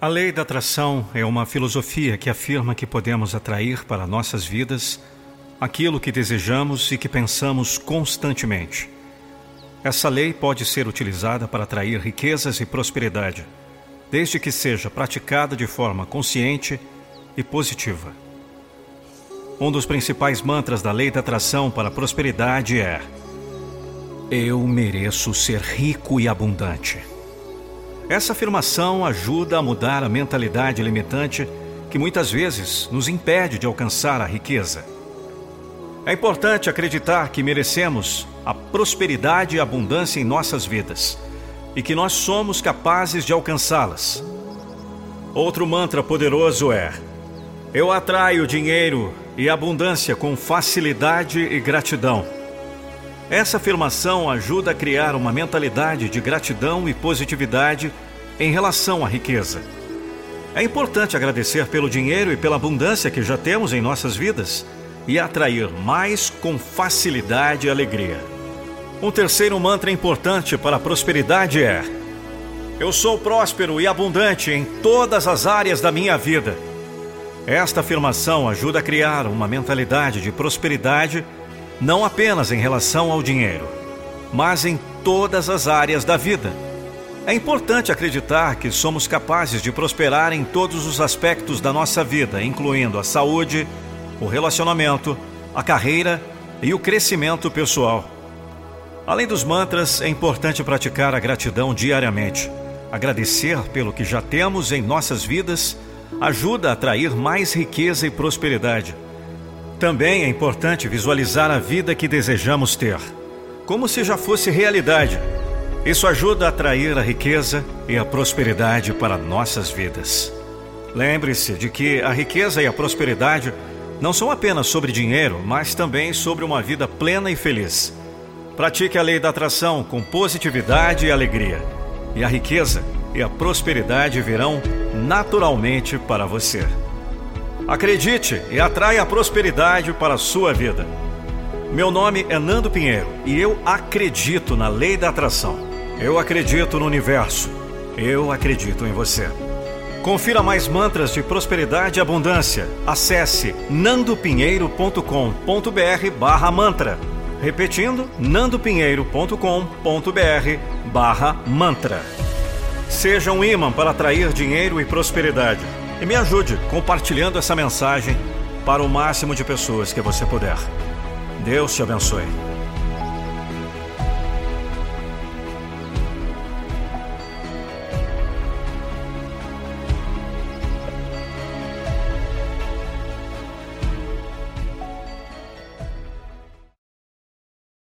A lei da atração é uma filosofia que afirma que podemos atrair para nossas vidas aquilo que desejamos e que pensamos constantemente. Essa lei pode ser utilizada para atrair riquezas e prosperidade, desde que seja praticada de forma consciente e positiva. Um dos principais mantras da lei da atração para a prosperidade é: Eu mereço ser rico e abundante. Essa afirmação ajuda a mudar a mentalidade limitante que muitas vezes nos impede de alcançar a riqueza. É importante acreditar que merecemos a prosperidade e abundância em nossas vidas e que nós somos capazes de alcançá-las. Outro mantra poderoso é: Eu atraio dinheiro e abundância com facilidade e gratidão. Essa afirmação ajuda a criar uma mentalidade de gratidão e positividade em relação à riqueza. É importante agradecer pelo dinheiro e pela abundância que já temos em nossas vidas e atrair mais com facilidade e alegria. Um terceiro mantra importante para a prosperidade é: Eu sou próspero e abundante em todas as áreas da minha vida. Esta afirmação ajuda a criar uma mentalidade de prosperidade não apenas em relação ao dinheiro, mas em todas as áreas da vida. É importante acreditar que somos capazes de prosperar em todos os aspectos da nossa vida, incluindo a saúde, o relacionamento, a carreira e o crescimento pessoal. Além dos mantras, é importante praticar a gratidão diariamente. Agradecer pelo que já temos em nossas vidas ajuda a atrair mais riqueza e prosperidade. Também é importante visualizar a vida que desejamos ter, como se já fosse realidade. Isso ajuda a atrair a riqueza e a prosperidade para nossas vidas. Lembre-se de que a riqueza e a prosperidade não são apenas sobre dinheiro, mas também sobre uma vida plena e feliz. Pratique a lei da atração com positividade e alegria, e a riqueza e a prosperidade virão naturalmente para você. Acredite e atraia a prosperidade para a sua vida. Meu nome é Nando Pinheiro e eu acredito na lei da atração. Eu acredito no universo. Eu acredito em você. Confira mais mantras de prosperidade e abundância. Acesse nandopinheiro.com.br barra mantra. Repetindo, nandopinheiro.com.br barra mantra. Seja um imã para atrair dinheiro e prosperidade. E me ajude compartilhando essa mensagem para o máximo de pessoas que você puder. Deus te abençoe.